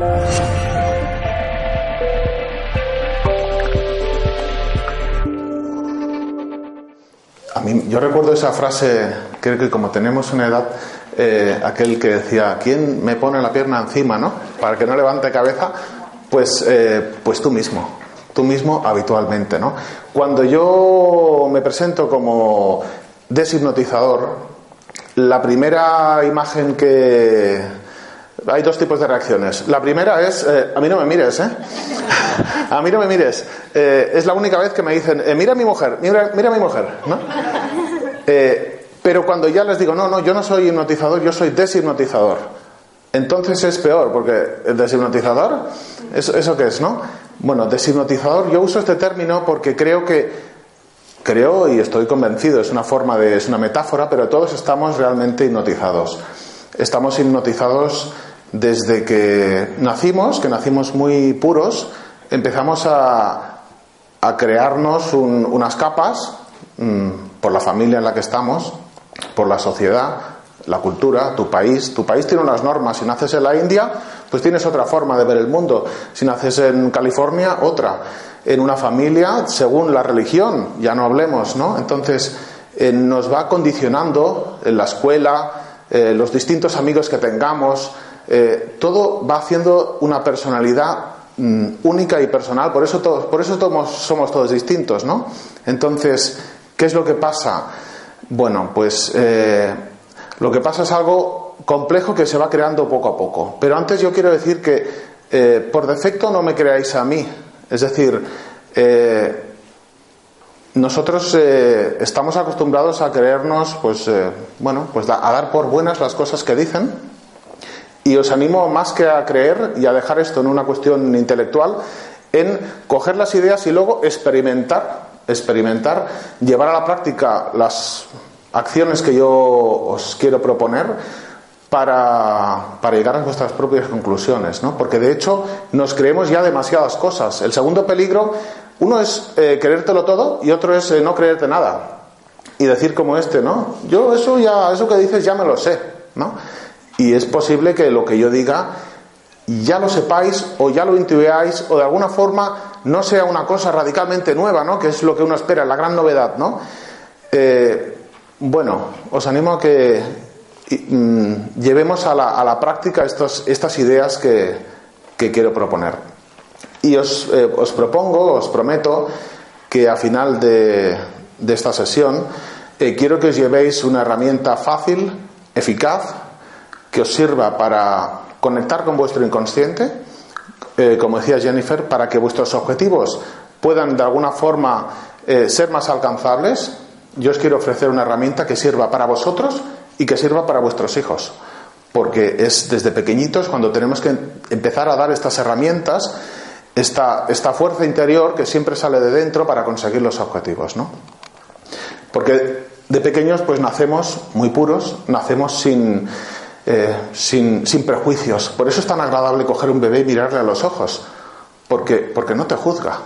A mí, yo recuerdo esa frase, creo que como tenemos una edad, eh, aquel que decía, ¿quién me pone la pierna encima, no? Para que no levante cabeza, pues, eh, pues tú mismo, tú mismo habitualmente, ¿no? Cuando yo me presento como deshipnotizador, la primera imagen que... Hay dos tipos de reacciones. La primera es, eh, a mí no me mires, ¿eh? a mí no me mires. Eh, es la única vez que me dicen, eh, mira a mi mujer, mira, mira a mi mujer, ¿no? pero cuando ya les digo, no, no, yo no soy hipnotizador, yo soy deshipnotizador. Entonces es peor, porque el deshipnotizador, ¿eso, ¿eso qué es, no? Bueno, deshipnotizador, yo uso este término porque creo que creo y estoy convencido, es una forma de, es una metáfora, pero todos estamos realmente hipnotizados. Estamos hipnotizados desde que nacimos, que nacimos muy puros, empezamos a, a crearnos unas capas mm, por la familia en la que estamos, por la sociedad, la cultura, tu país. Tu país tiene unas normas. Si naces en la India, pues tienes otra forma de ver el mundo. Si naces en California, otra. En una familia, según la religión, ya no hablemos, ¿no? Entonces, eh, nos va condicionando en la escuela, eh, los distintos amigos que tengamos, eh, todo va haciendo una personalidad mm, única y personal. Por eso, todos, por eso somos todos distintos, ¿no? Entonces, ¿qué es lo que pasa? Bueno, pues lo que pasa es algo complejo que se va creando poco a poco. Pero antes yo quiero decir que eh, por defecto no me creáis a mí. Es decir, eh, nosotros eh, estamos acostumbrados a creernos, pues, bueno, pues a dar por buenas las cosas que dicen. Y os animo más que a creer y a dejar esto en una cuestión intelectual, en coger las ideas y luego experimentar, experimentar, llevar a la práctica las acciones que yo os quiero proponer para, llegar a vuestras propias conclusiones, ¿no? Porque de hecho nos creemos ya demasiadas cosas. El segundo peligro, uno es eh, creértelo todo y otro es eh, no creerte nada. Y decir como este, ¿no? Yo eso ya, eso que dices ya me lo sé, ¿no? Y es posible que lo que yo diga ya lo sepáis o ya lo intuáis o de alguna forma no sea una cosa radicalmente nueva, ¿no? Que es lo que uno espera, la gran novedad, ¿no? Eh, bueno, os animo a que mm, llevemos a la, práctica estas ideas que, quiero proponer. Y os, eh, os, propongo, os prometo, que a final de, esta sesión eh, quiero que os llevéis una herramienta fácil, eficaz, que os sirva para conectar con vuestro inconsciente, eh, como decía Jennifer, para que vuestros objetivos puedan de alguna forma ser más alcanzables yo os quiero ofrecer una herramienta que sirva para vosotros y que sirva para vuestros hijos. Porque es desde pequeñitos cuando tenemos que empezar a dar estas herramientas, esta, esta fuerza interior que siempre sale de dentro para conseguir los objetivos. ¿no? Porque de pequeños pues nacemos muy puros, nacemos sin, eh, sin, sin, prejuicios. Por eso es tan agradable coger un bebé y mirarle a los ojos, porque, porque no te juzga,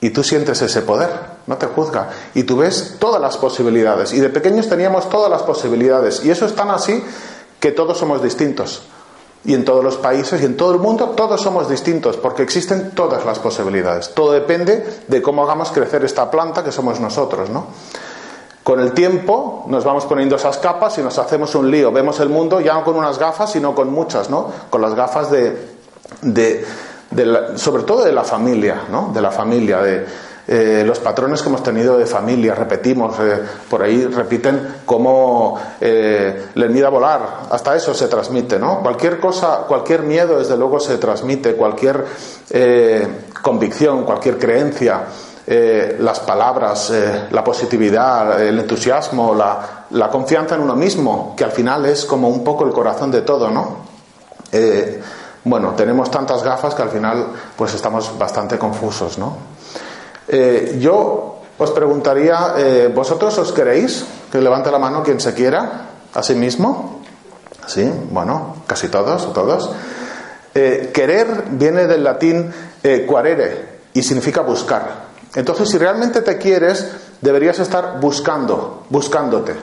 y tú sientes ese poder, no te juzga. Y tú ves todas las posibilidades. Y de pequeños teníamos todas las posibilidades. Y eso es tan así que todos somos distintos. Y en todos los países y en todo el mundo todos somos distintos porque existen todas las posibilidades. Todo depende de cómo hagamos crecer esta planta que somos nosotros, ¿no? Con el tiempo nos vamos poniendo esas capas y nos hacemos un lío. Vemos el mundo ya no con unas gafas, sino con muchas, ¿no? Con las gafas de, de sobre todo de la familia, ¿no? De la familia, de eh, los patrones que hemos tenido de familia, repetimos, eh, por ahí repiten cómo eh, le miedo a volar, hasta eso se transmite, ¿no? Cualquier cosa, cualquier miedo, desde luego, se transmite, cualquier convicción, cualquier creencia, las palabras, la positividad, el entusiasmo, la, confianza en uno mismo, que al final es como un poco el corazón de todo, ¿no? Bueno, tenemos tantas gafas que al final pues estamos bastante confusos, ¿no? Eh, yo os preguntaría, eh, ¿vosotros os queréis? Que levante la mano quien se quiera, a sí mismo. Sí, bueno, casi todos o todos. Eh, querer viene del latín quarere y significa buscar. Entonces, si realmente te quieres, deberías estar buscando, buscándote.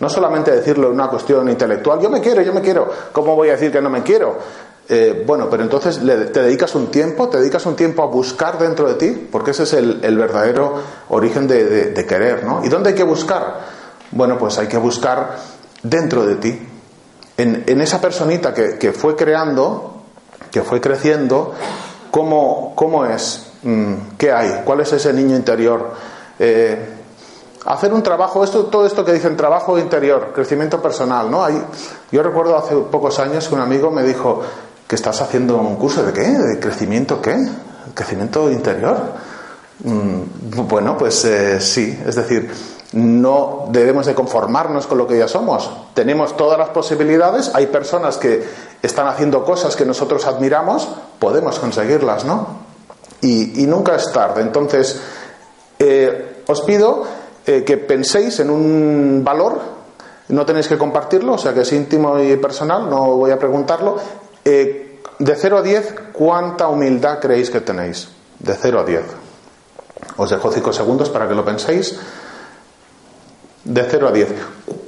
No solamente decirlo en una cuestión intelectual, yo me quiero, yo me quiero. ¿Cómo voy a decir que no me quiero? Eh, bueno, pero entonces te dedicas un tiempo, te dedicas un tiempo a buscar dentro de ti, porque ese es el, verdadero origen de, querer, ¿no? ¿Y dónde hay que buscar? Bueno, pues hay que buscar dentro de ti, en, esa personita que, fue creando, que fue creciendo, ¿cómo, cómo es? Mm, ¿Qué hay? ¿Cuál es ese niño interior? Eh, hacer un trabajo, esto, todo esto que dicen trabajo interior, crecimiento personal, ¿no? Hay, yo recuerdo hace pocos años que un amigo me dijo que estás haciendo un curso de qué, de crecimiento qué, crecimiento interior. Mm, bueno, pues eh, sí, es decir, no debemos de conformarnos con lo que ya somos. Tenemos todas las posibilidades, hay personas que están haciendo cosas que nosotros admiramos, podemos conseguirlas, ¿no? Y, nunca es tarde. Entonces, eh, os pido eh, que penséis en un valor, no tenéis que compartirlo, o sea que es íntimo y personal, no voy a preguntarlo. Eh, de 0 a 10, ¿cuánta humildad creéis que tenéis? De 0 a 10. Os dejo 5 segundos para que lo penséis. De 0 a 10.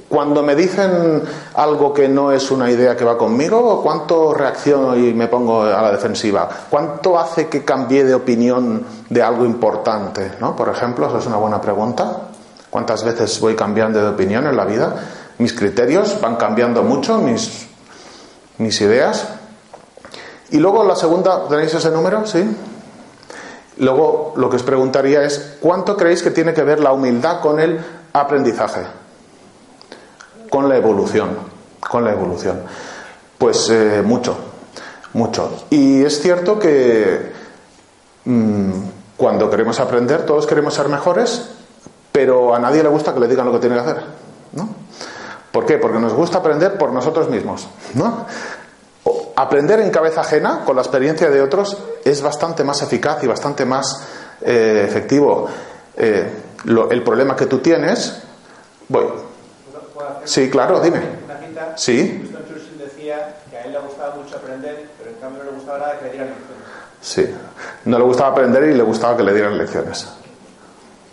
Cuando me dicen algo que no es una idea que va conmigo, ¿cuánto reacciono y me pongo a la defensiva? ¿Cuánto hace que cambie de opinión de algo importante? ¿no? Por ejemplo, eso es una buena pregunta. ¿Cuántas veces voy cambiando de opinión en la vida? Mis criterios van cambiando mucho, mis, mis ideas. Y luego la segunda, ¿tenéis ese número? Sí. Luego lo que os preguntaría es, ¿cuánto creéis que tiene que ver la humildad con el aprendizaje? Con la evolución. Con la evolución. Pues eh, mucho, mucho. Y es cierto que mm, cuando queremos aprender, todos queremos ser mejores, pero a nadie le gusta que le digan lo que tiene que hacer. ¿no? ¿Por qué? Porque nos gusta aprender por nosotros mismos. ¿no? Aprender en cabeza ajena, con la experiencia de otros, es bastante más eficaz y bastante más eh, efectivo. Eh, el problema que tú tienes. Voy. Sí, claro, dime. Sí. decía que a él le gustaba mucho aprender, pero en cambio no le gustaba nada que le dieran lecciones. Sí, no le gustaba aprender y le gustaba que le dieran lecciones.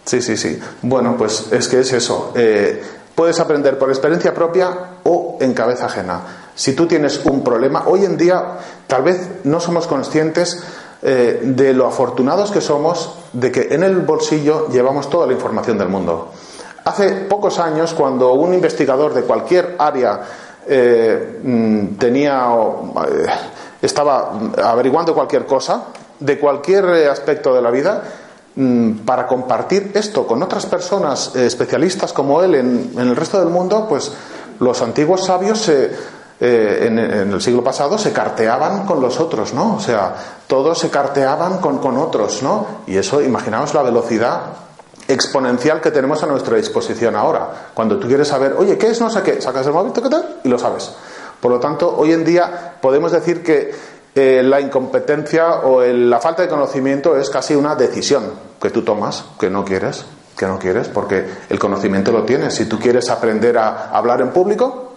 Sí, sí, sí. Bueno, pues es que es eso. Eh, puedes aprender por experiencia propia o en cabeza ajena. Si tú tienes un problema, hoy en día tal vez no somos conscientes eh, de lo afortunados que somos de que en el bolsillo llevamos toda la información del mundo. Hace pocos años, cuando un investigador de cualquier área eh, mm, tenía estaba averiguando cualquier cosa, de cualquier aspecto de la vida, Mm, para compartir esto con otras personas eh, especialistas como él en, el resto del mundo, pues los antiguos sabios eh, en, el siglo pasado se carteaban con los otros, ¿no? O sea, todos se carteaban con, con otros, ¿no? Y eso, imaginaos la velocidad exponencial que tenemos a nuestra disposición ahora. Cuando tú quieres saber, oye, ¿qué es no sé qué? Sacas el móvil, ¿qué tal? Y lo sabes. Por lo tanto, hoy en día podemos decir que eh, la incompetencia o la falta de conocimiento es casi una decisión que tú tomas, que no quieres, que no quieres, porque el conocimiento lo tienes. Si tú quieres aprender a hablar en público,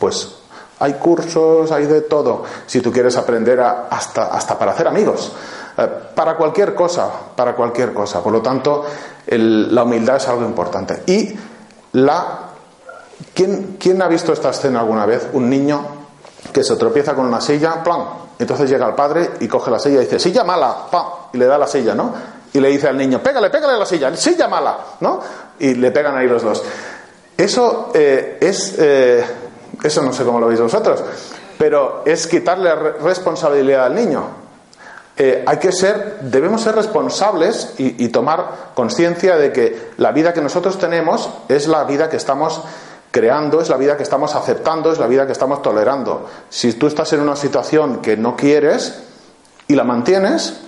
pues hay cursos, hay de todo. Si tú quieres aprender hasta, hasta para hacer amigos, eh, para cualquier cosa, para cualquier cosa. Por lo tanto, la humildad es algo importante. Y la... ¿quién, ¿Quién ha visto esta escena alguna vez? Un niño que se tropieza con una silla, plan, entonces llega el padre y coge la silla y dice, silla mala, pa, y le da la silla, ¿no? Y le dice al niño, pégale, pégale la silla, silla mala, ¿no? Y le pegan ahí los dos. Eso eh, es, eh, eso no sé cómo lo veis vosotros, pero es quitarle responsabilidad al niño. Eh, hay que ser, debemos ser responsables y, tomar conciencia de que la vida que nosotros tenemos es la vida que estamos creando, es la vida que estamos aceptando, es la vida que estamos tolerando. Si tú estás en una situación que no quieres y la mantienes,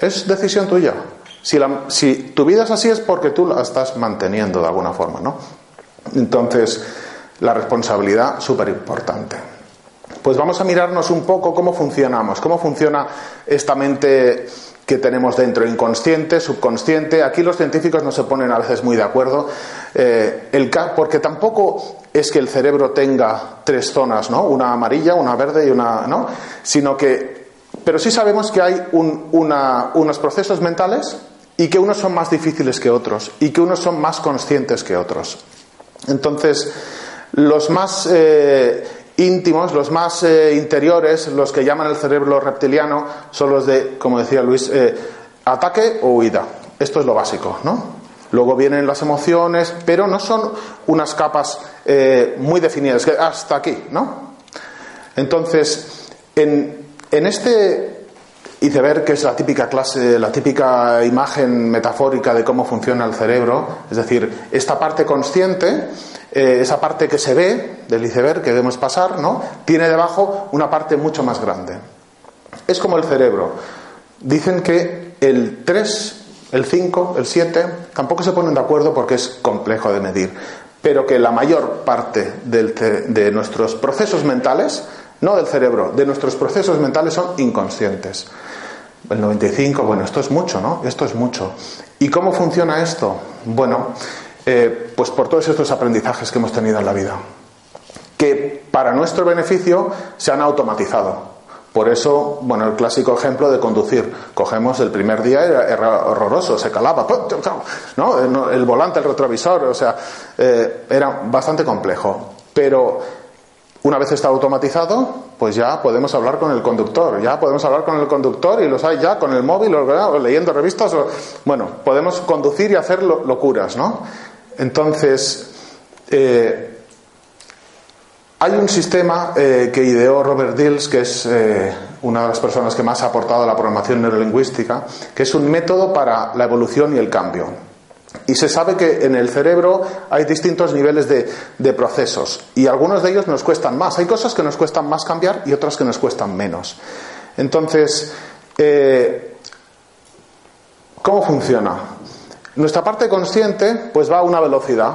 es decisión tuya. Si tu vida es así es porque tú la estás manteniendo de alguna forma, ¿no? Entonces, la responsabilidad súper importante. Pues vamos a mirarnos un poco cómo funcionamos, cómo funciona esta mente que tenemos dentro, inconsciente, subconsciente. Aquí los científicos no se ponen a veces muy de acuerdo, eh, el, porque tampoco es que el cerebro tenga tres zonas, ¿no? Una amarilla, una verde y una, ¿no? Sino que, pero sí sabemos que hay unos procesos mentales y que unos son más difíciles que otros y que unos son más conscientes que otros. Entonces, los más eh, íntimos, los más eh, interiores, los que llaman el cerebro reptiliano, son los de, como decía Luis, eh, ataque o huida. Esto es lo básico, ¿no? Luego vienen las emociones, pero no son unas capas muy definidas, hasta aquí, ¿no? Entonces, en, en este iceberg, que es la típica clase, la típica imagen metafórica de cómo funciona el cerebro, es decir, esta parte consciente, eh, esa parte que se ve del iceberg que debemos pasar, ¿no? Tiene debajo una parte mucho más grande. Es como el cerebro. Dicen que el 3, el 5, el 7, tampoco se ponen de acuerdo porque es complejo de medir, pero que la mayor parte de nuestros procesos mentales, no del cerebro, de nuestros procesos mentales son inconscientes. El 95, bueno, esto es mucho, ¿no? Esto es mucho. ¿Y cómo funciona esto? Bueno, eh, pues por todos estos aprendizajes que hemos tenido en la vida, que para nuestro beneficio se han automatizado. Por eso, bueno, el clásico ejemplo de conducir. Cogemos el primer día, era, horroroso, se calaba, ¿no? El volante, el retrovisor, o sea, eh, era bastante complejo. Pero una vez está automatizado, pues ya podemos hablar con el conductor, ya podemos hablar con el conductor y los hay ya con el móvil o, leyendo revistas, o, bueno, podemos conducir y hacer locuras, ¿no? Entonces, eh, hay un sistema eh, que ideó Robert Dills, que es eh, una de las personas que más ha aportado a la programación neurolingüística, que es un método para la evolución y el cambio. Y se sabe que en el cerebro hay distintos niveles de, procesos y algunos de ellos nos cuestan más. Hay cosas que nos cuestan más cambiar y otras que nos cuestan menos. Entonces, eh, ¿cómo funciona? Nuestra parte consciente pues va a una velocidad,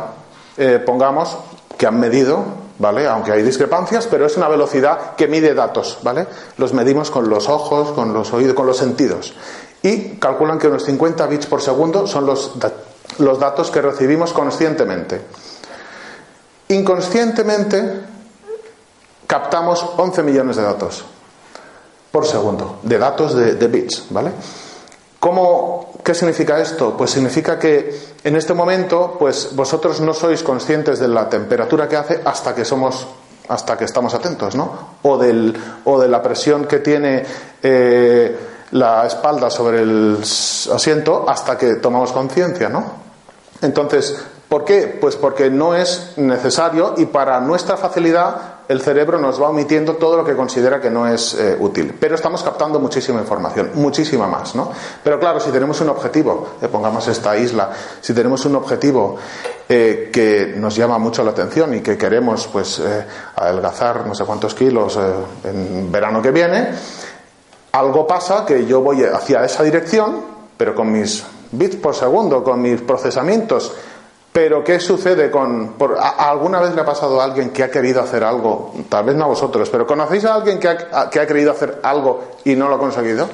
eh, pongamos, que han medido, ¿vale? Aunque hay discrepancias, pero es una velocidad que mide datos, ¿vale? Los medimos con los ojos, con los oídos, con los sentidos. Y calculan que unos 50 bits por segundo son los los datos que recibimos conscientemente. Inconscientemente captamos 11 millones de datos por segundo, de datos de, bits, ¿vale? ¿Cómo, ¿Qué significa esto? Pues significa que en este momento, pues vosotros no sois conscientes de la temperatura que hace hasta que somos, hasta que estamos atentos, ¿no? O, del, o de la presión que tiene eh, la espalda sobre el asiento hasta que tomamos conciencia, ¿no? Entonces, ¿por qué? Pues porque no es necesario y para nuestra facilidad el cerebro nos va omitiendo todo lo que considera que no es eh, útil. Pero estamos captando muchísima información, muchísima más, ¿no? Pero claro, si tenemos un objetivo, eh, pongamos esta isla, si tenemos un objetivo eh, que nos llama mucho la atención y que queremos, pues, adelgazar no sé cuántos kilos en verano que viene, algo pasa que yo voy hacia esa dirección, pero con mis bits por segundo con mis procesamientos. Pero ¿qué sucede con... ¿Alguna vez le ha pasado a alguien que ha querido hacer algo? Tal vez no a vosotros, pero ¿conocéis a alguien que ha, que ha querido hacer algo y no lo ha conseguido?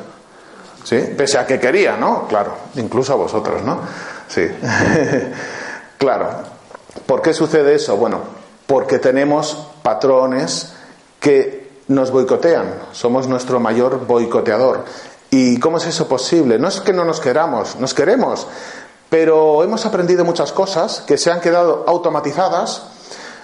¿Sí? Pese a que quería, ¿no? Claro, incluso a vosotros, ¿no? Sí. claro. ¿Por qué sucede eso? Bueno, porque tenemos patrones que nos boicotean. Somos nuestro mayor boicoteador. ¿Y cómo es eso posible? No es que no nos queramos, nos queremos, pero hemos aprendido muchas cosas que se han quedado automatizadas.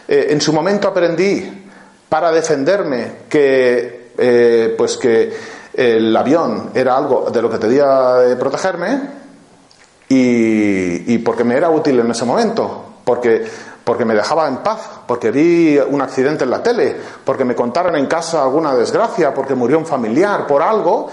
Eh, en su momento aprendí para defenderme que, eh, pues que el avión era algo de lo que tenía de protegerme y, y, porque me era útil en ese momento, porque, porque me dejaba en paz, porque vi un accidente en la tele, porque me contaron en casa alguna desgracia, porque murió un familiar, por algo,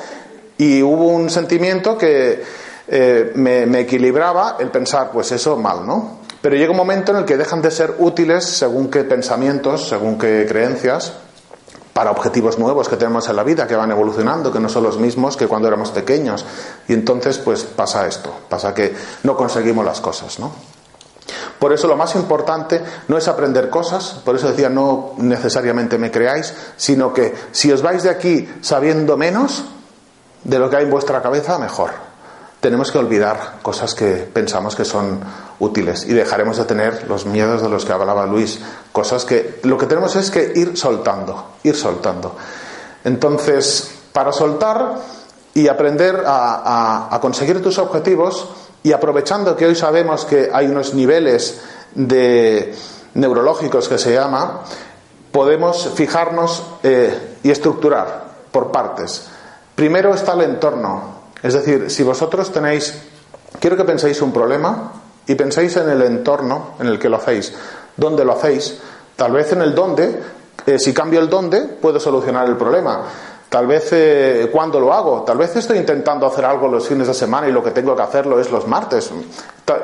y hubo un sentimiento que eh, me, equilibraba el pensar, pues eso mal, ¿no? Pero llega un momento en el que dejan de ser útiles según qué pensamientos, según qué creencias, para objetivos nuevos que tenemos en la vida, que van evolucionando, que no son los mismos que cuando éramos pequeños. Y entonces, pues pasa esto, pasa que no conseguimos las cosas, ¿no? Por eso lo más importante no es aprender cosas, por eso decía no necesariamente me creáis, sino que si os vais de aquí sabiendo menos, de lo que hay en vuestra cabeza, mejor. Tenemos que olvidar cosas que pensamos que son útiles y dejaremos de tener los miedos de los que hablaba Luis, cosas que lo que tenemos es que ir soltando, ir soltando. Entonces, para soltar y aprender a, conseguir tus objetivos y aprovechando que hoy sabemos que hay unos niveles de neurológicos que se llama, podemos fijarnos eh, y estructurar por partes. Primero está el entorno. Es decir, si vosotros tenéis, quiero que penséis un problema y penséis en el entorno en el que lo hacéis, dónde lo hacéis. Tal vez en el dónde, eh, si cambio el dónde, puedo solucionar el problema. Tal vez eh, cuando lo hago, tal vez estoy intentando hacer algo los fines de semana y lo que tengo que hacerlo es los martes.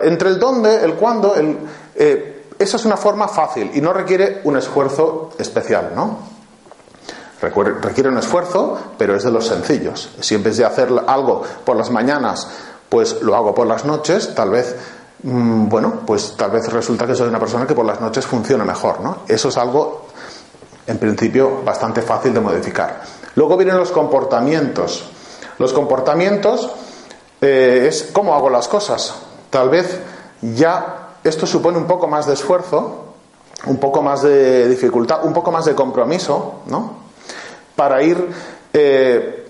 Entre el dónde, el cuándo, el, eh, esa es una forma fácil y no requiere un esfuerzo especial, ¿no? Requiere un esfuerzo, pero es de los sencillos. Si en vez de hacer algo por las mañanas, pues lo hago por las noches, tal vez, mm, bueno, pues tal vez resulta que soy una persona que por las noches funciona mejor, ¿no? Eso es algo, en principio, bastante fácil de modificar. Luego vienen los comportamientos. Los comportamientos eh, es cómo hago las cosas. Tal vez ya esto supone un poco más de esfuerzo, un poco más de dificultad, un poco más de compromiso, ¿no? Para ir eh,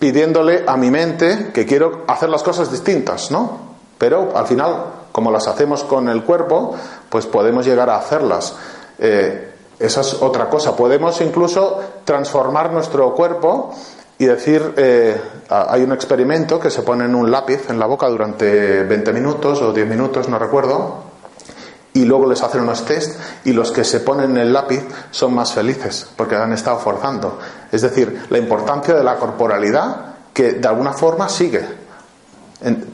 pidiéndole a mi mente que quiero hacer las cosas distintas, ¿no? Pero al final, como las hacemos con el cuerpo, pues podemos llegar a hacerlas. Eh, esa es otra cosa. Podemos incluso transformar nuestro cuerpo y decir, eh, hay un experimento que se pone en un lápiz en la boca durante 20 minutos o 10 minutos, no recuerdo, y luego les hacen unos test y los que se ponen el lápiz son más felices porque han estado forzando. Es decir, la importancia de la corporalidad que de alguna forma sigue.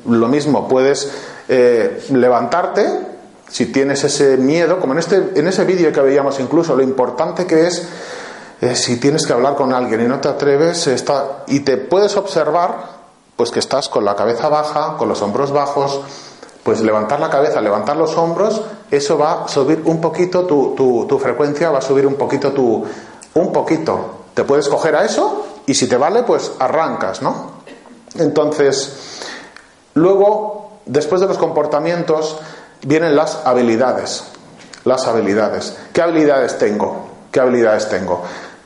lo mismo, puedes eh, levantarte si tienes ese miedo, como en, este, en ese vídeo que veíamos incluso, lo importante que es eh, si tienes que hablar con alguien y no te atreves y te puedes observar pues que estás con la cabeza baja, con los hombros bajos, pues levantar la cabeza, levantar los hombros, eso va a subir un poquito tu, tu, tu frecuencia, va a subir un poquito tu... un poquito. Te puedes coger a eso y si te vale, pues arrancas, ¿no? Entonces, luego, después de los comportamientos, vienen las habilidades. Las habilidades. ¿Qué habilidades tengo? ¿Qué habilidades tengo?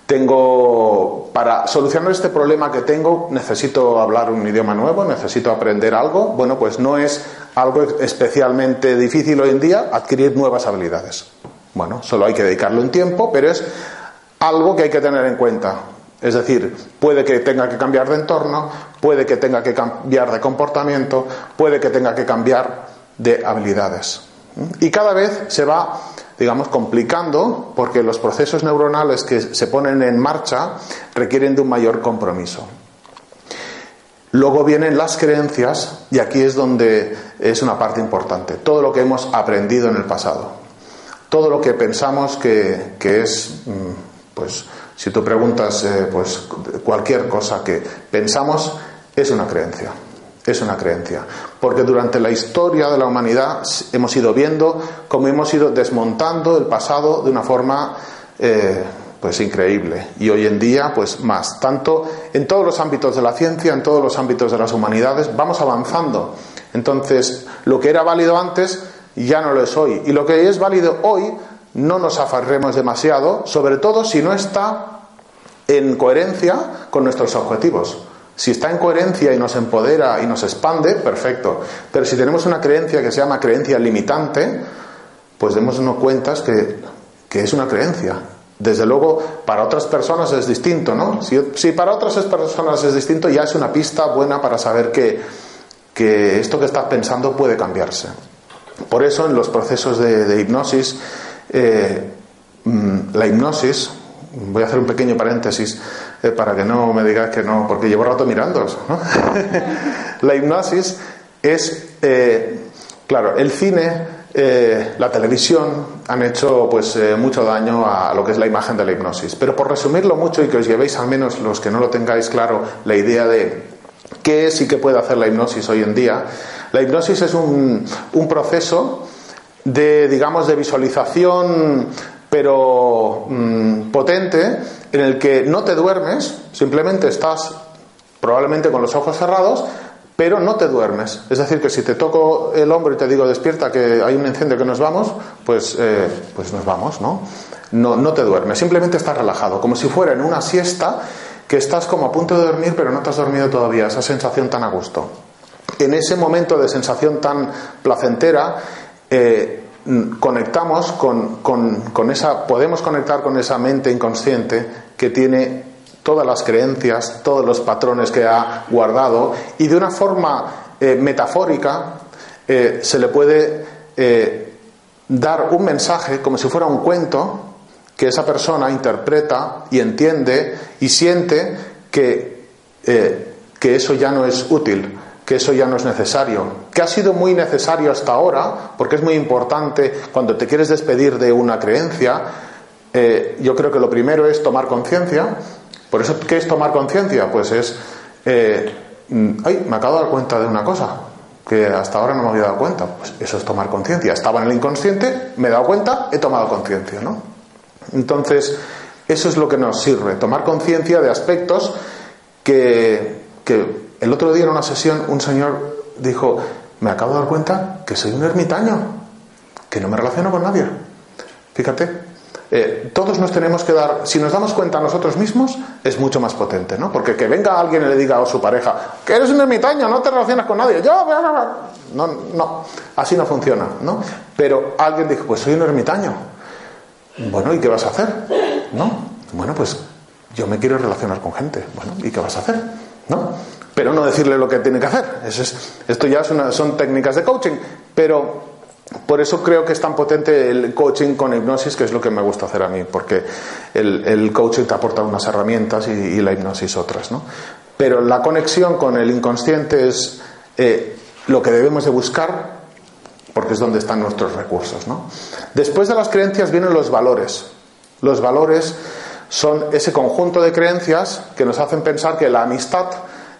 Tengo, para solucionar este problema que tengo, necesito hablar un idioma nuevo, necesito aprender algo. Bueno, pues no es algo especialmente difícil hoy en día adquirir nuevas habilidades. Bueno, solo hay que dedicarle un tiempo, pero es algo que hay que tener en cuenta. Es decir, puede que tenga que cambiar de entorno, puede que tenga que cambiar de comportamiento, puede que tenga que cambiar de habilidades. Y cada vez se va, digamos, complicando porque los procesos neuronales que se ponen en marcha requieren de un mayor compromiso. Luego vienen las creencias y aquí es donde es una parte importante. Todo lo que hemos aprendido en el pasado. Todo lo que pensamos que, es, mm, pues, si tú preguntas, eh, pues cualquier cosa que pensamos es una creencia es una creencia. Porque durante la historia de la humanidad hemos ido viendo cómo hemos ido desmontando el pasado de una forma eh, pues increíble. Y hoy en día, pues más. Tanto en todos los ámbitos de la ciencia, en todos los ámbitos de las humanidades, vamos avanzando. Entonces, lo que era válido antes ya no lo es hoy. Y lo que es válido hoy, no nos afarremos demasiado, sobre todo si no está en coherencia con nuestros objetivos. Si está en coherencia y nos empodera y nos expande, perfecto. Pero si tenemos una creencia que se llama creencia limitante, pues démonos cuentas que, que es una creencia. Desde luego, para otras personas es distinto, ¿no? Si, para otras personas es distinto, ya es una pista buena para saber que, que esto que estás pensando puede cambiarse. Por eso, en los procesos de, hipnosis, eh, mm, la hipnosis, voy a hacer un pequeño paréntesis, eh, para que no me digas que no, porque llevo rato mirando ¿no? la hipnosis es, eh, claro, el cine, eh, la televisión han hecho pues mucho daño a lo que es la imagen de la hipnosis. Pero por resumirlo mucho y que os llevéis al menos los que no lo tengáis claro la idea de qué es y qué puede hacer la hipnosis hoy en día, la hipnosis es un, un proceso de, digamos, de visualización pero mm, potente en el que no te duermes, simplemente estás probablemente con los ojos cerrados, pero no te duermes. Es decir, que si te toco el hombro y te digo despierta que hay un incendio que nos vamos, pues, eh, pues nos vamos, ¿no? ¿no? No te duermes, simplemente estás relajado, como si fuera en una siesta que estás como a punto de dormir, pero no te has dormido todavía, esa sensación tan a gusto. En ese momento de sensación tan placentera, eh, conectamos con, con, esa, podemos conectar con esa mente inconsciente que tiene todas las creencias, todos los patrones que ha guardado y de una forma eh, metafórica eh, se le puede eh, dar un mensaje como si fuera un cuento que esa persona interpreta y entiende y siente que, que eso ya no es útil, que eso ya no es necesario, que ha sido muy necesario hasta ahora, porque es muy importante cuando te quieres despedir de una creencia, yo creo que lo primero es tomar conciencia. Por eso, ¿qué es tomar conciencia? Pues es, ay, me acabo de dar cuenta de una cosa, que hasta ahora no me había dado cuenta. Pues eso es tomar conciencia. Estaba en el inconsciente, me he dado cuenta, he tomado conciencia, ¿no? Entonces, eso es lo que nos sirve, tomar conciencia de aspectos que, que el otro día en una sesión un señor dijo, me acabo de dar cuenta que soy un ermitaño, que no me relaciono con nadie. Fíjate, eh, todos nos tenemos que dar, si nos damos cuenta nosotros mismos, es mucho más potente, ¿no? Porque que venga alguien y le diga a su pareja, que eres un ermitaño, no te relacionas con nadie, yo, no, no, así no funciona, ¿no? Pero alguien dijo, pues soy un ermitaño. Bueno, ¿y qué vas a hacer? ¿No? Bueno, pues yo me quiero relacionar con gente. Bueno, ¿y qué vas a hacer? ¿No? Pero no decirle lo que tiene que hacer. esto ya son técnicas de coaching, pero por eso creo que es tan potente el coaching con hipnosis, que es lo que me gusta hacer a mí, porque el, coaching te aporta unas herramientas y, la hipnosis otras, ¿no? Pero la conexión con el inconsciente es eh, lo que debemos de buscar, porque es donde están nuestros recursos, ¿no? Después de las creencias vienen los valores. Los valores son ese conjunto de creencias que nos hacen pensar que la amistad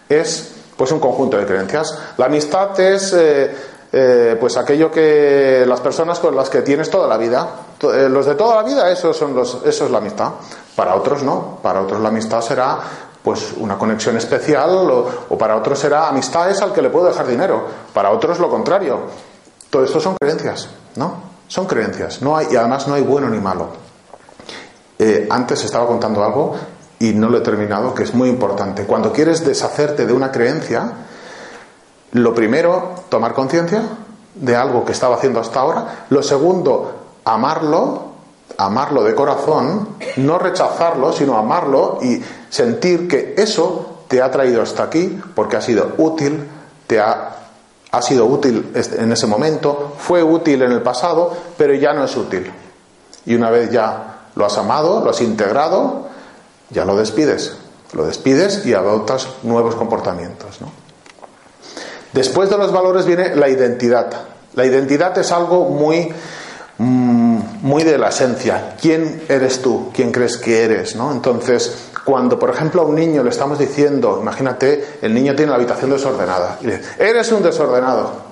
es pues un conjunto de creencias. La amistad es eh, eh, pues aquello que las personas con las que tienes toda la vida, eh, los de toda la vida, eso, son los, eso es la amistad. Para otros no, para otros la amistad será pues una conexión especial o, para otros será amistad es al que le puedo dejar dinero, para otros lo contrario. Todo esto son creencias, ¿no? Son creencias, no hay, y además no hay bueno ni malo. Antes estaba contando algo y no lo he terminado, que es muy importante. Cuando quieres deshacerte de una creencia, lo primero, tomar conciencia de algo que estaba haciendo hasta ahora. Lo segundo, amarlo, amarlo de corazón, no rechazarlo, sino amarlo y sentir que eso te ha traído hasta aquí porque ha sido útil, te ha, ha sido útil en ese momento, fue útil en el pasado, pero ya no es útil. Y una vez ya lo has amado, lo has integrado, ya lo despides. Lo despides y adoptas nuevos comportamientos. Después de los valores viene la identidad. La identidad es algo muy, mm, muy de la esencia. ¿Quién eres tú? ¿Quién crees que eres? ¿no? Entonces, cuando, por ejemplo, a un niño le estamos diciendo, imagínate, el niño tiene la habitación desordenada, y le dice, eres un desordenado.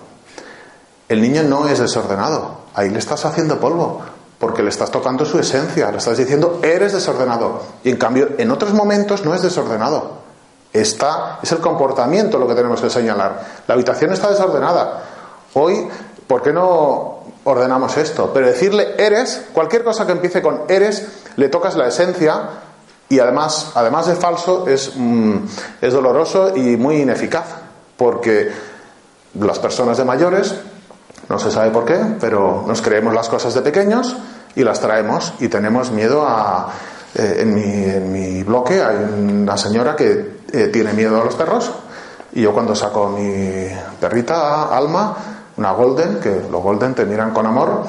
El niño no es desordenado, ahí le estás haciendo polvo, porque le estás tocando su esencia, le estás diciendo, eres desordenado. Y en cambio, en otros momentos no es desordenado. Está, es el comportamiento lo que tenemos que señalar. La habitación está desordenada. Hoy, ¿por qué no ordenamos esto? Pero decirle eres, cualquier cosa que empiece con eres, le tocas la esencia y además, además de falso, es, mm, es doloroso y muy ineficaz. Porque las personas de mayores, no se sabe por qué, pero nos creemos las cosas de pequeños y las traemos y tenemos miedo a... Eh, en, mi, en mi bloque hay una señora que eh, tiene miedo a los perros. Y yo cuando saco mi perrita, Alma, una Golden, que los Golden te miran con amor,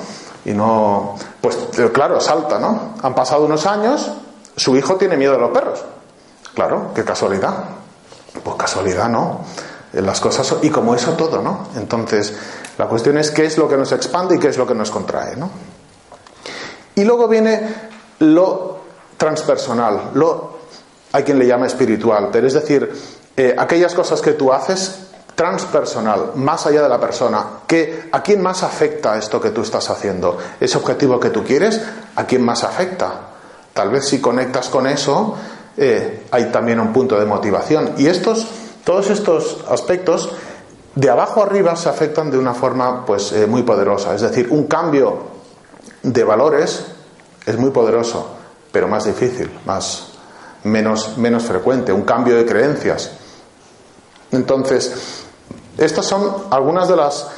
y no. Pues eh, claro, salta, ¿no? Han pasado unos años, su hijo tiene miedo a los perros. Claro, qué casualidad. Pues casualidad, ¿no? Eh, las cosas. Y como eso todo, ¿no? Entonces, la cuestión es qué es lo que nos expande y qué es lo que nos contrae, ¿no? Y luego viene lo transpersonal, lo hay quien le llama espiritual, pero es decir, eh, aquellas cosas que tú haces transpersonal, más allá de la persona, que a quién más afecta esto que tú estás haciendo, ese objetivo que tú quieres, a quién más afecta. Tal vez si conectas con eso, eh, hay también un punto de motivación. Y estos, todos estos aspectos, de abajo arriba, se afectan de una forma, pues, eh, muy poderosa. Es decir, un cambio de valores es muy poderoso, pero más difícil, más, menos, menos frecuente, un cambio de creencias. Entonces, estas son algunas de las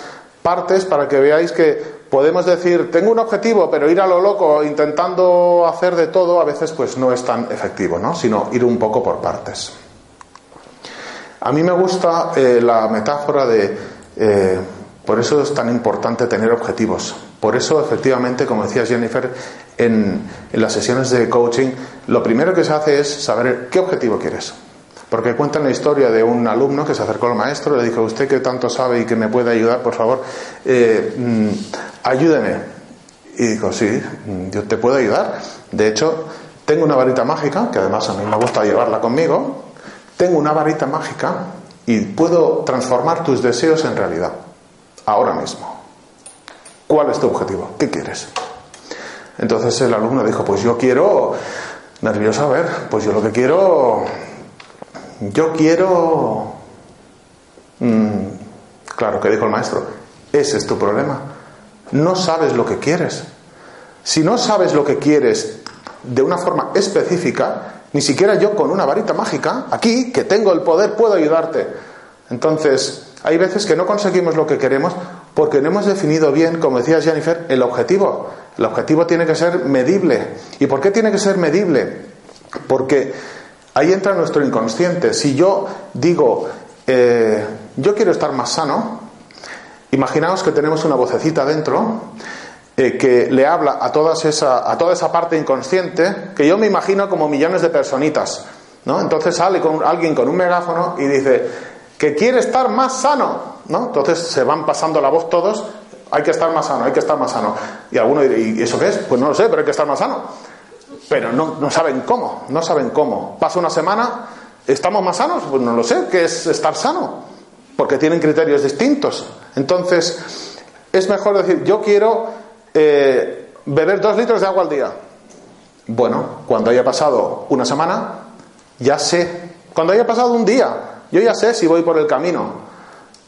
partes para que veáis que podemos decir, tengo un objetivo, pero ir a lo loco intentando hacer de todo a veces pues no es tan efectivo, ¿no? Sino ir un poco por partes. A mí me gusta eh, la metáfora de, eh, por eso es tan importante tener objetivos. Por eso, efectivamente, como decía Jennifer, en, las sesiones de coaching, lo primero que se hace es saber qué objetivo quieres. Porque cuentan la historia de un alumno que se acercó al maestro, le dijo, usted que tanto sabe y que me puede ayudar, por favor, eh, mm, ayúdeme. Y dijo, sí, mm, yo te puedo ayudar. De hecho, tengo una varita mágica, que además a mí me gusta llevarla conmigo, tengo una varita mágica y puedo transformar tus deseos en realidad, ahora mismo. ¿Cuál es tu objetivo? ¿Qué quieres? Entonces el alumno dijo, pues yo quiero, nervioso, a ver, pues yo lo que quiero, yo quiero... Mm, claro, que dijo el maestro, ese es tu problema. No sabes lo que quieres. Si no sabes lo que quieres de una forma específica, ni siquiera yo con una varita mágica, aquí, que tengo el poder, puedo ayudarte. Entonces, hay veces que no conseguimos lo que queremos porque no hemos definido bien, como decía Jennifer, el objetivo. El objetivo tiene que ser medible. ¿Y por qué tiene que ser medible? Porque ahí entra nuestro inconsciente. Si yo digo, eh, yo quiero estar más sano, imaginaos que tenemos una vocecita dentro eh, que le habla a, todas esa, a toda esa parte inconsciente que yo me imagino como millones de personitas. ¿no? Entonces sale con, alguien con un megáfono y dice que quiere estar más sano. ¿no? Entonces se van pasando la voz todos, hay que estar más sano, hay que estar más sano. Y alguno dirá, ¿y eso qué es? Pues no lo sé, pero hay que estar más sano. Pero no, no saben cómo, no saben cómo. Pasa una semana, ¿estamos más sanos? Pues no lo sé, ¿qué es estar sano? Porque tienen criterios distintos. Entonces, es mejor decir, yo quiero eh, beber dos litros de agua al día. Bueno, cuando haya pasado una semana, ya sé. Cuando haya pasado un día, yo ya sé si voy por el camino.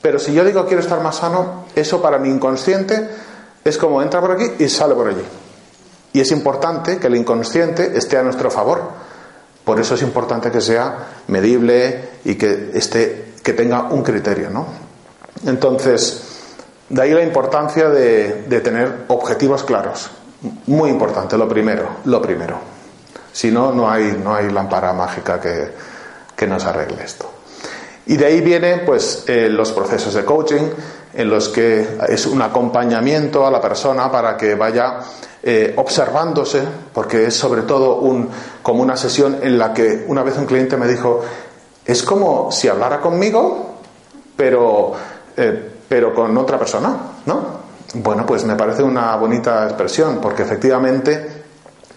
Pero si yo digo quiero estar más sano, eso para mi inconsciente es como entra por aquí y sale por allí. Y es importante que el inconsciente esté a nuestro favor. Por eso es importante que sea medible y que esté, que tenga un criterio, ¿no? Entonces, de ahí la importancia de, tener objetivos claros. Muy importante, lo primero, lo primero. Si no, no hay, no hay lámpara mágica que, nos arregle esto. Y de ahí vienen pues eh, los procesos de coaching en los que es un acompañamiento a la persona para que vaya eh, observándose, porque es sobre todo un, como una sesión en la que una vez un cliente me dijo, es como si hablara conmigo, pero eh, pero con otra persona, ¿no? Bueno, pues me parece una bonita expresión, porque efectivamente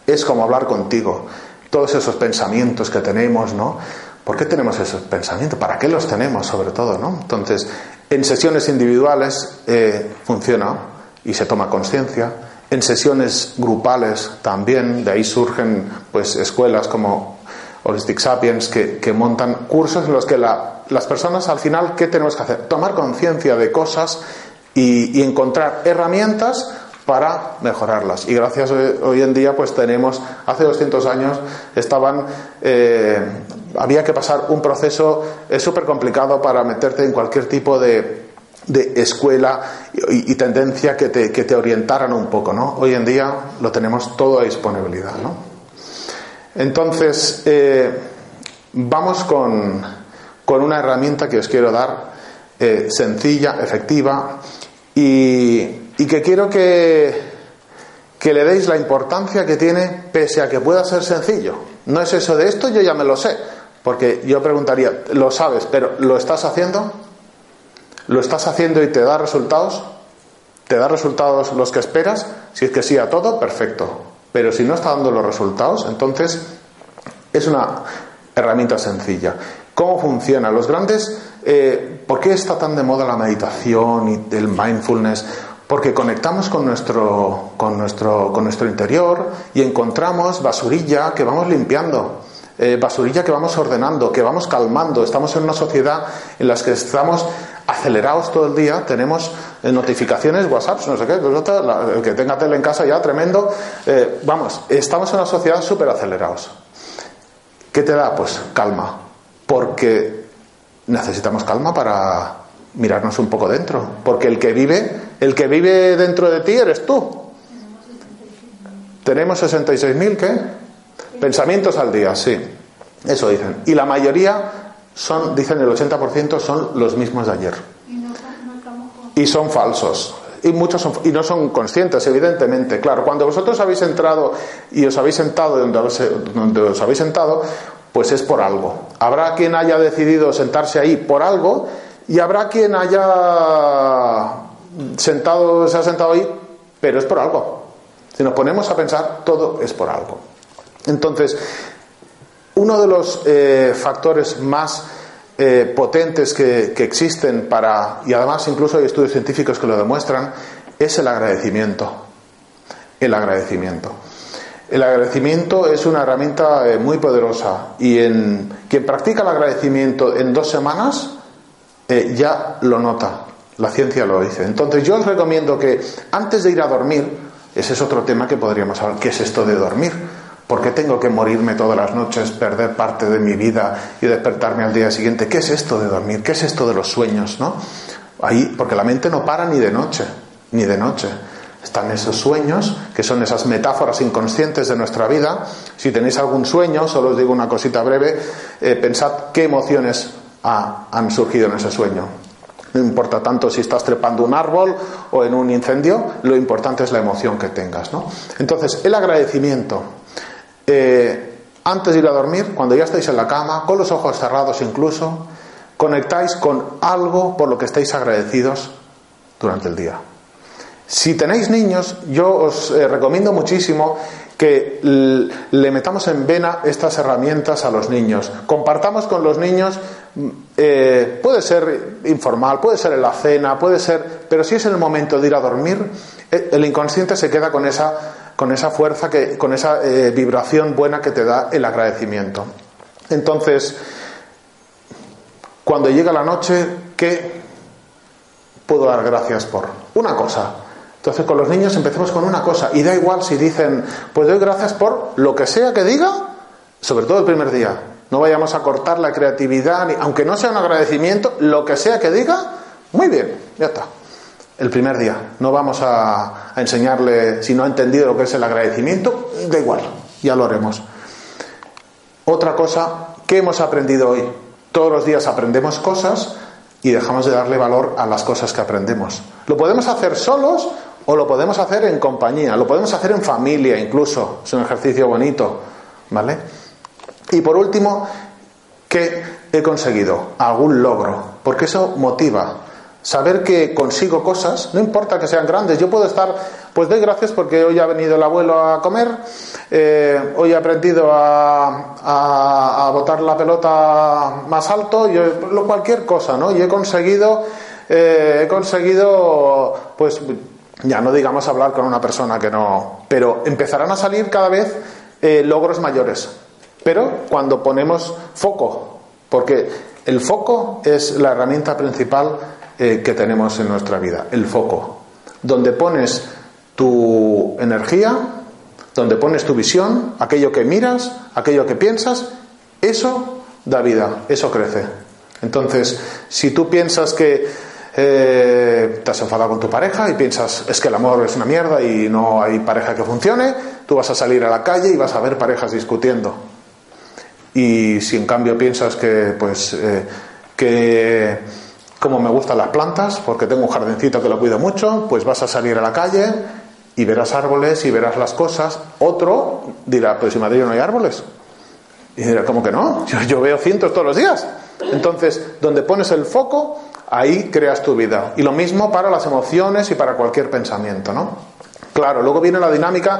es como hablar contigo. Todos esos pensamientos que tenemos, ¿no? ¿Por qué tenemos esos pensamientos? ¿Para qué los tenemos, sobre todo, ¿no? Entonces, en sesiones individuales eh, funciona y se toma conciencia. En sesiones grupales también, de ahí surgen pues escuelas como Holistic Sapiens que, que montan cursos en los que la las personas al final, ¿qué tenemos que hacer? Tomar conciencia de cosas y, encontrar herramientas para mejorarlas. Y gracias hoy en día, pues tenemos, hace 200 años estaban, eh, había que pasar un proceso es súper complicado para meterte en cualquier tipo de, de escuela y, tendencia que te, que te, orientaran un poco, ¿no? Hoy en día lo tenemos todo a disponibilidad, ¿no? Entonces, eh, vamos con, con una herramienta que os quiero dar eh, sencilla, efectiva y, que quiero que, que le deis la importancia que tiene pese a que pueda ser sencillo. No es eso de esto, yo ya me lo sé, porque yo preguntaría, lo sabes, pero ¿lo estás haciendo? ¿Lo estás haciendo y te da resultados? ¿Te da resultados los que esperas? Si es que sí a todo, perfecto. Pero si no está dando los resultados, entonces es una herramienta sencilla. ¿Cómo funciona? Los grandes, eh, ¿por qué está tan de moda la meditación y el mindfulness? Porque conectamos con nuestro, con nuestro, con nuestro interior y encontramos basurilla que vamos limpiando, eh, basurilla que vamos ordenando, que vamos calmando. Estamos en una sociedad en la que estamos acelerados todo el día, tenemos eh, notificaciones, WhatsApp, no sé qué, el que tenga tele en casa ya tremendo. vamos, estamos en una sociedad súper acelerados. ¿Qué te da? Pues calma, porque necesitamos calma para mirarnos un poco dentro, porque el que vive El que vive dentro de ti eres tú. Tenemos 66.000, ¿qué? Pensamientos al día, sí. Eso dicen. Y la mayoría son, dicen el 80%, son los mismos de ayer. Y son falsos. Y muchos son, y no son conscientes, evidentemente. Claro, cuando vosotros habéis entrado y os habéis sentado donde os, donde os habéis sentado, pues es por algo. Habrá quien haya decidido sentarse ahí por algo y habrá quien haya sentado, se ha sentado ahí, pero es por algo. Si nos ponemos a pensar, todo es por algo. Entonces, uno de los eh, factores más eh, potentes que, existen para, y además incluso hay estudios científicos que lo demuestran, es el agradecimiento. El agradecimiento. El agradecimiento es una herramienta eh, muy poderosa y en quien practica el agradecimiento en dos semanas ya lo nota. La ciencia lo dice. Entonces yo os recomiendo que antes de ir a dormir, ese es otro tema que podríamos hablar, ¿qué es esto de dormir? ¿Por qué tengo que morirme todas las noches, perder parte de mi vida y despertarme al día siguiente? ¿Qué es esto de dormir? ¿Qué es esto de los sueños? ¿no? Ahí, porque la mente no para ni de noche, ni de noche. Están esos sueños, que son esas metáforas inconscientes de nuestra vida. Si tenéis algún sueño, solo os digo una cosita breve, eh, pensad qué emociones han surgido en ese sueño. No importa tanto si estás trepando un árbol o en un incendio, lo importante es la emoción que tengas. ¿no? Entonces, el agradecimiento eh, antes de ir a dormir, cuando ya estáis en la cama, con los ojos cerrados incluso, conectáis con algo por lo que estáis agradecidos durante el día. Si tenéis niños, yo os eh, recomiendo muchísimo que le metamos en vena estas herramientas a los niños. Compartamos con los niños, mm, eh, puede ser informal, puede ser en la cena, puede ser, pero si es en el momento de ir a dormir, el inconsciente se queda con esa con esa fuerza, que, con esa eh, vibración buena que te da el agradecimiento. Entonces, cuando llega la noche, ¿qué puedo dar gracias por? Una cosa. Entonces, con los niños empecemos con una cosa. Y da igual si dicen, pues doy gracias por lo que sea que diga, sobre todo el primer día. No vayamos a cortar la creatividad, aunque no sea un agradecimiento, lo que sea que diga, muy bien, ya está el primer día. No vamos a, enseñarle, si no ha entendido lo que es el agradecimiento, da igual, ya lo haremos. Otra cosa, ¿qué hemos aprendido hoy? Todos los días aprendemos cosas y dejamos de darle valor a las cosas que aprendemos. Lo podemos hacer solos o lo podemos hacer en compañía, lo podemos hacer en familia incluso, es un ejercicio bonito, ¿vale? Y por último, ¿qué he conseguido? Algún logro, porque eso motiva, saber que consigo cosas, no importa que sean grandes, yo puedo estar, pues doy gracias porque hoy ha venido el abuelo a comer, eh, hoy he aprendido a, a, botar la pelota más alto, yo, cualquier cosa, ¿no? Y he conseguido, eh, he conseguido, pues, ya no digamos hablar con una persona que no, pero empezarán a salir cada vez eh, logros mayores, pero cuando ponemos foco, porque el foco es la herramienta principal eh, que tenemos en nuestra vida, el foco, donde pones tu energía, donde pones tu visión, aquello que miras, aquello que piensas, eso da vida, eso crece. Entonces, si tú piensas que eh, te has enfadado con tu pareja y piensas es que el amor es una mierda y no hay pareja que funcione, tú vas a salir a la calle y vas a ver parejas discutiendo. Y si en cambio piensas que, pues, eh, que como me gustan las plantas, porque tengo un jardincito que lo cuido mucho, pues vas a salir a la calle y verás árboles y verás las cosas. Otro dirá, pues en Madrid no hay árboles. Y dirá, ¿cómo que no? Yo, veo cientos todos los días. Entonces, donde pones el foco, ahí creas tu vida. Y lo mismo para las emociones y para cualquier pensamiento, ¿no? Claro, luego viene la dinámica,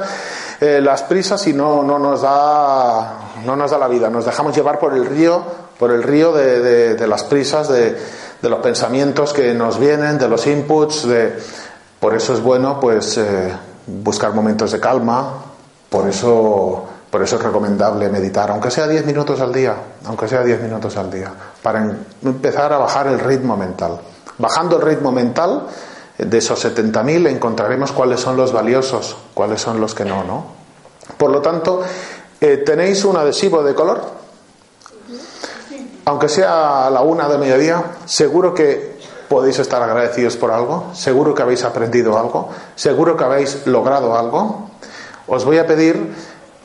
eh, las prisas y no, no, nos da, no nos da la vida. Nos dejamos llevar por el río, por el río de las prisas, de, de los pensamientos que nos vienen, de los inputs, de... por eso es bueno pues eh, buscar momentos de calma, por eso, por eso es recomendable meditar, aunque sea 10 minutos al día, aunque sea 10 minutos al día, para empezar a bajar el ritmo mental. Bajando el ritmo mental, de esos 70.000 encontraremos cuáles son los valiosos, cuáles son los que no, ¿no? Por lo tanto, eh, ¿tenéis un adhesivo de color? Aunque sea a la una de mediodía, seguro que podéis estar agradecidos por algo, seguro que habéis aprendido algo, seguro que habéis logrado algo. Os voy a pedir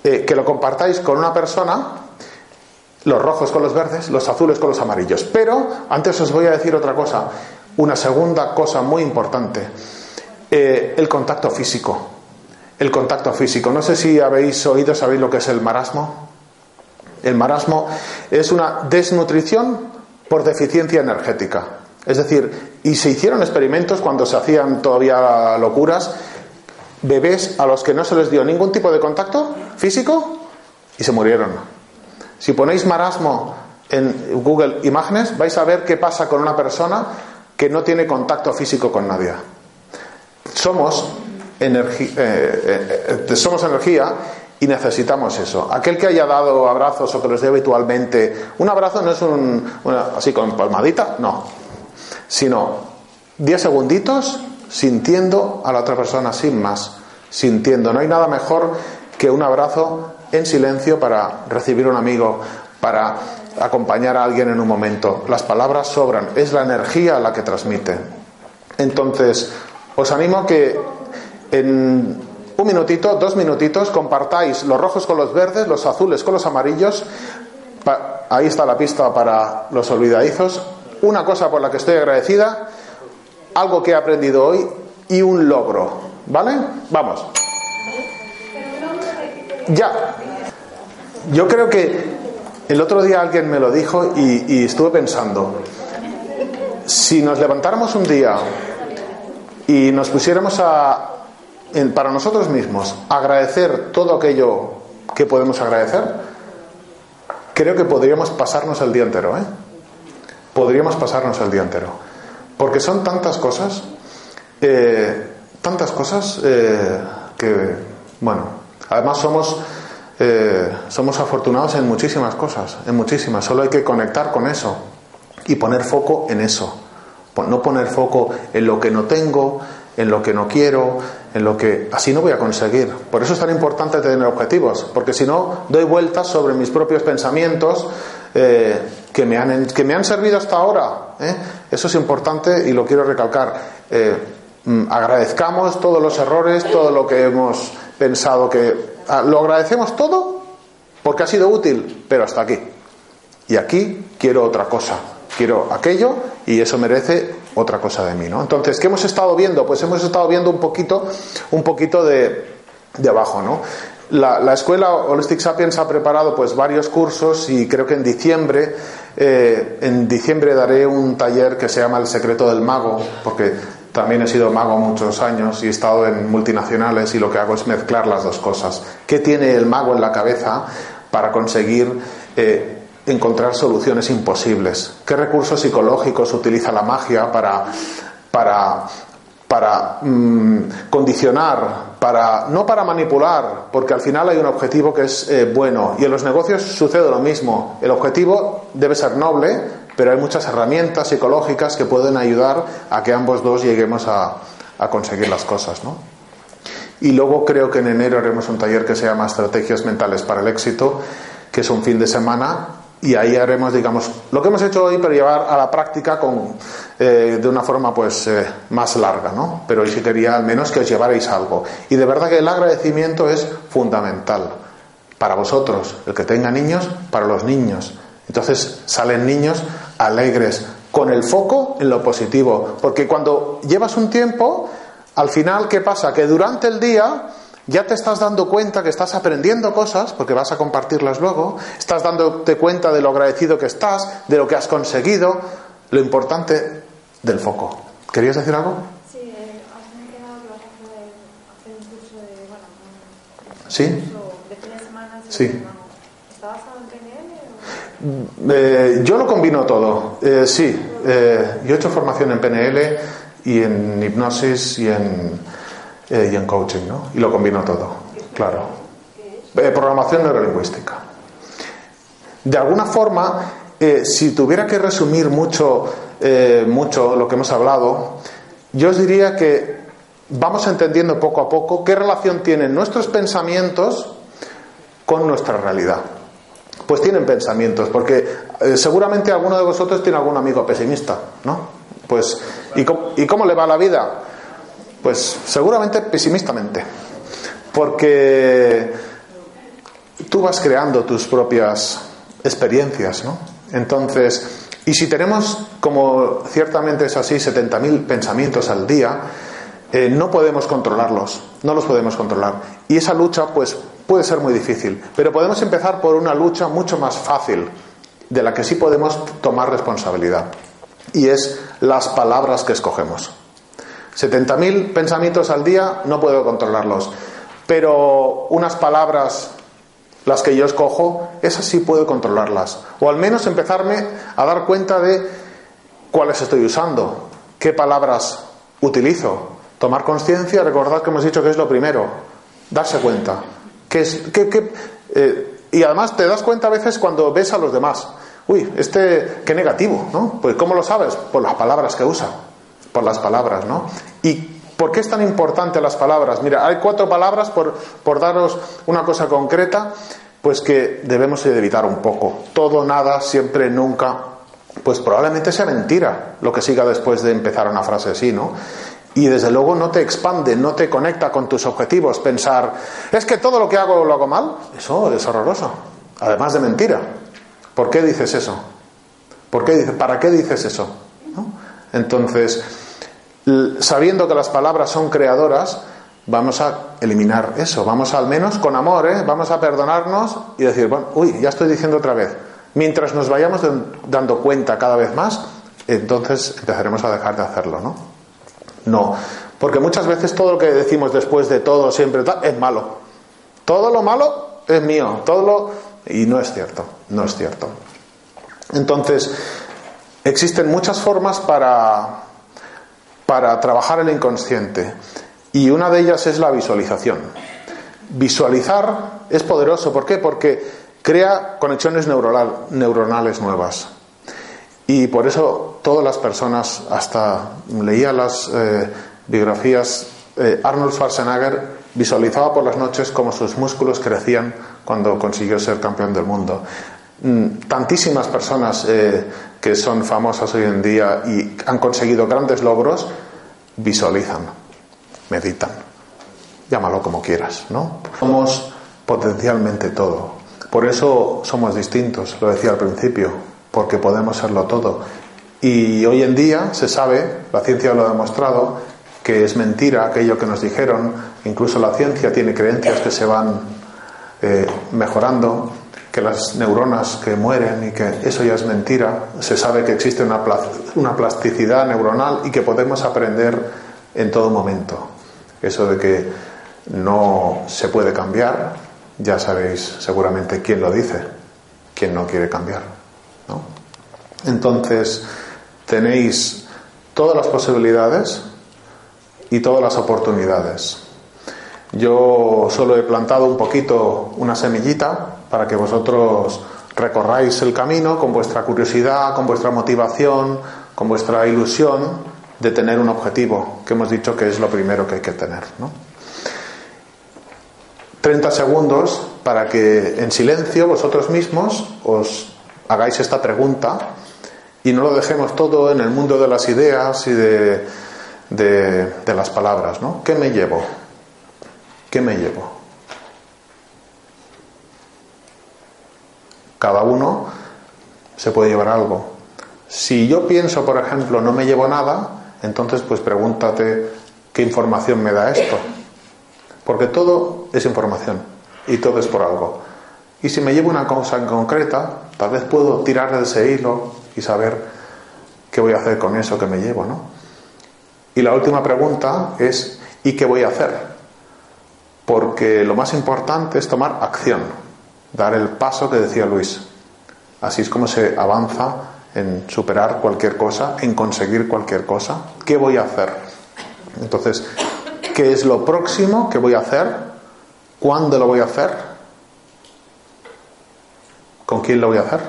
eh, que lo compartáis con una persona, los rojos con los verdes, los azules con los amarillos. Pero antes os voy a decir otra cosa, una segunda cosa muy importante, eh, el contacto físico. El contacto físico. No sé si habéis oído, sabéis lo que es el marasmo. El marasmo es una desnutrición por deficiencia energética. Es decir, y se hicieron experimentos cuando se hacían todavía locuras, bebés a los que no se les dio ningún tipo de contacto físico y se murieron. Si ponéis marasmo en Google Imágenes, vais a ver qué pasa con una persona que no tiene contacto físico con nadie. Somos, eh, eh, eh, somos energía y necesitamos eso. Aquel que haya dado abrazos o que los dé habitualmente, un abrazo no es un, así con palmadita, no, sino 10 segunditos sintiendo a la otra persona sin más, sintiendo. No hay nada mejor que un abrazo en silencio para recibir a un amigo, para acompañar a alguien en un momento. Las palabras sobran, es la energía la que transmite. Entonces, os animo a que en un minutito, dos minutitos, compartáis los rojos con los verdes, los azules con los amarillos. Ahí está la pista para los olvidadizos. Una cosa por la que estoy agradecida, algo que he aprendido hoy y un logro. ¿Vale? Vamos. Ya. Yo creo que el otro día alguien me lo dijo y, estuve pensando, si nos levantáramos un día y nos pusiéramos a, para nosotros mismos agradecer todo aquello que podemos agradecer, creo que podríamos pasarnos el día entero, ¿eh? Podríamos pasarnos el día entero. Porque son tantas cosas, eh, tantas cosas eh, que, bueno, además somos, eh, somos afortunados en muchísimas cosas, en muchísimas. Solo hay que conectar con eso y poner foco en eso. No poner foco en lo que no tengo, en lo que no quiero, en lo que así no voy a conseguir. Por eso es tan importante tener objetivos, porque si no doy vueltas sobre mis propios pensamientos eh, que, me han, que me han servido hasta ahora. ¿eh? Eso es importante y lo quiero recalcar. Eh, mm, agradezcamos todos los errores, todo lo que hemos pensado que... Ah, lo agradecemos todo porque ha sido útil, pero hasta aquí. Y aquí quiero otra cosa, quiero aquello y eso merece otra cosa de mí, ¿no? Entonces, ¿qué hemos estado viendo? Pues hemos estado viendo un poquito, un poquito de, de abajo, ¿no? La, escuela Holistic Sapiens ha preparado pues varios cursos y creo que en diciembre eh, en diciembre daré un taller que se llama El secreto del mago porque también he sido mago muchos años y he estado en multinacionales y lo que hago es mezclar las dos cosas. ¿Qué tiene el mago en la cabeza para conseguir eh, encontrar soluciones imposibles. ¿Qué recursos psicológicos utiliza la magia para, para, para mm, condicionar, para, no para manipular, porque al final hay un objetivo que es eh, bueno. Y en los negocios sucede lo mismo. El objetivo debe ser noble, pero hay muchas herramientas psicológicas que pueden ayudar a que ambos dos lleguemos a, a conseguir las cosas. ¿no? Y luego creo que en enero haremos un taller que se llama Estrategias Mentales para el Éxito, que es un fin de semana y ahí haremos, digamos, lo que hemos hecho hoy, pero llevar a la práctica con, eh, de una forma pues eh, más larga, ¿no? Pero hoy sí quería al menos que os llevarais algo. Y de verdad que el agradecimiento es fundamental para vosotros, el que tenga niños, para los niños. Entonces salen niños alegres, con el foco en lo positivo, porque cuando llevas un tiempo, al final, ¿qué pasa? Que durante el día ya te estás dando cuenta que estás aprendiendo cosas, porque vas a compartirlas luego, estás dándote cuenta de lo agradecido que estás, de lo que has conseguido, lo importante del foco. ¿Querías decir algo? Sí, eh, hacer un curso de, bueno, ¿Sí? de fin de. Sí. ¿Está basado en PNL? Eh, yo lo combino todo, eh, sí. Eh, yo he hecho formación en PNL y en hipnosis y en eh, y en coaching, ¿no? Y lo combino todo, claro. Eh, programación neurolingüística. De alguna forma, eh, si tuviera que resumir mucho, mucho lo que hemos hablado, yo os diría que vamos entendiendo poco a poco qué relación tienen nuestros pensamientos con nuestra realidad. Pues tienen pensamientos, porque seguramente alguno de vosotros tiene algún amigo pesimista, ¿no? Pues, ¿y cómo, ¿y cómo le va la vida? Pues seguramente pesimistamente. Porque tú vas creando tus propias experiencias, ¿no? Entonces, y si tenemos, como ciertamente es así, 70.000 pensamientos al día, eh, no podemos controlarlos, no los podemos controlar. Y esa lucha, pues, puede ser muy difícil. Pero podemos empezar por una lucha mucho más fácil, de la que sí podemos tomar responsabilidad. Y es las palabras que escogemos. 70.000 pensamientos al día, no puedo controlarlos. Pero unas palabras las que yo escojo, esas sí puedo controlarlas. O al menos empezarme a dar cuenta de cuáles estoy usando, qué palabras utilizo. Tomar conciencia, recordad que hemos dicho que es lo primero, darse cuenta. Es, eh, y además te das cuenta a veces cuando ves a los demás. Uy, este, qué negativo, ¿no? Pues ¿cómo lo sabes? Por las palabras que usa, por las palabras, ¿no? Y ¿Por qué es tan importante las palabras? Mira, hay cuatro palabras por, por daros una cosa concreta, pues que debemos evitar un poco. Todo, nada, siempre, nunca. Pues probablemente sea mentira lo que siga después de empezar una frase así, ¿no? Y desde luego no te expande, no te conecta con tus objetivos. Pensar, es que todo lo que hago lo hago mal. Eso es horroroso. Además de mentira. ¿Por qué dices eso? ¿Por qué, ¿Para qué dices eso? Entonces, sabiendo que las palabras son creadoras, vamos a eliminar eso. Vamos al menos con amor, ¿eh? vamos a perdonarnos y decir, bueno, uy, ya estoy diciendo otra vez. Mientras nos vayamos dando cuenta cada vez más, entonces empezaremos a dejar de hacerlo, ¿no? No, porque muchas veces todo lo que decimos después de todo, siempre es malo. Todo lo malo es mío, todo lo... Y no es cierto, no es cierto. Entonces, existen muchas formas para para trabajar el inconsciente. Y una de ellas es la visualización. Visualizar es poderoso. ¿Por qué? Porque crea conexiones neuronales nuevas. Y por eso todas las personas, hasta leía las eh, biografías, eh, Arnold Schwarzenegger visualizaba por las noches cómo sus músculos crecían cuando consiguió ser campeón del mundo. Mm, tantísimas personas eh, que son famosas hoy en día y han conseguido grandes logros, visualizan, meditan, llámalo como quieras, ¿no? Somos potencialmente todo. Por eso somos distintos, lo decía al principio, porque podemos serlo todo. Y hoy en día se sabe, la ciencia lo ha demostrado, que es mentira aquello que nos dijeron, incluso la ciencia tiene creencias que se van eh, mejorando, que las neuronas que mueren y que eso ya es mentira. Se sabe que existe una, una plasticidad neuronal y que podemos aprender en todo momento. Eso de que no se puede cambiar, ya sabéis seguramente quién lo dice, quién no quiere cambiar. Entonces, tenéis todas las posibilidades y todas las oportunidades. Yo solo he plantado un poquito una semillita para que vosotros recorráis el camino con vuestra curiosidad, con vuestra motivación, con vuestra ilusión de tener un objetivo, que hemos dicho que es lo primero que hay que tener. ¿no? 30 segundos para que en silencio vosotros mismos os hagáis esta pregunta y no lo dejemos todo en el mundo de las ideas y de, de, de las palabras. ¿no? ¿Qué me llevo? ¿Qué me llevo? Cada uno se puede llevar algo. Si yo pienso, por ejemplo, no me llevo nada, entonces pues pregúntate qué información me da esto. Porque todo es información y todo es por algo. Y si me llevo una cosa en concreta, tal vez puedo tirar de ese hilo y saber qué voy a hacer con eso que me llevo, ¿no? Y la última pregunta es ¿y qué voy a hacer? Porque lo más importante es tomar acción dar el paso que decía Luis. Así es como se avanza en superar cualquier cosa, en conseguir cualquier cosa. ¿Qué voy a hacer? Entonces, ¿qué es lo próximo que voy a hacer? ¿Cuándo lo voy a hacer? ¿Con quién lo voy a hacer?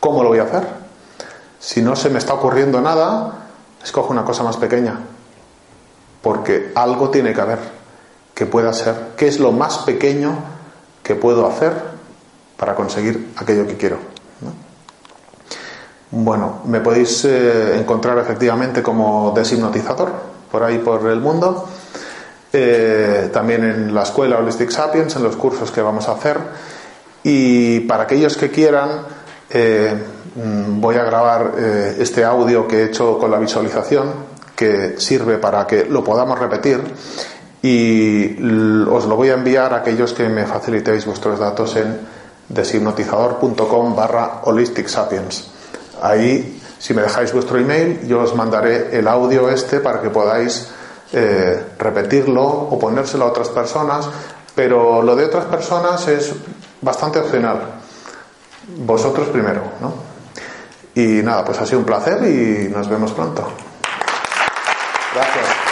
¿Cómo lo voy a hacer? Si no se me está ocurriendo nada, escojo una cosa más pequeña. Porque algo tiene que haber que pueda ser. ¿Qué es lo más pequeño que puedo hacer para conseguir aquello que quiero. Bueno, me podéis eh, encontrar efectivamente como deshipnotizador por ahí por el mundo. Eh, también en la escuela Holistic Sapiens, en los cursos que vamos a hacer. Y para aquellos que quieran, eh, mm, voy a grabar este audio que he hecho con la visualización, que sirve para que lo podamos repetir. Y os lo voy a enviar a aquellos que me facilitéis vuestros datos en deshipnotizador.com barra Holistic Sapiens. Ahí, si me dejáis vuestro email, yo os mandaré el audio este para que podáis eh, repetirlo o ponérselo a otras personas, pero lo de otras personas es bastante opcional. Vosotros primero, ¿no? Y nada, pues ha sido un placer y nos vemos pronto. Gracias.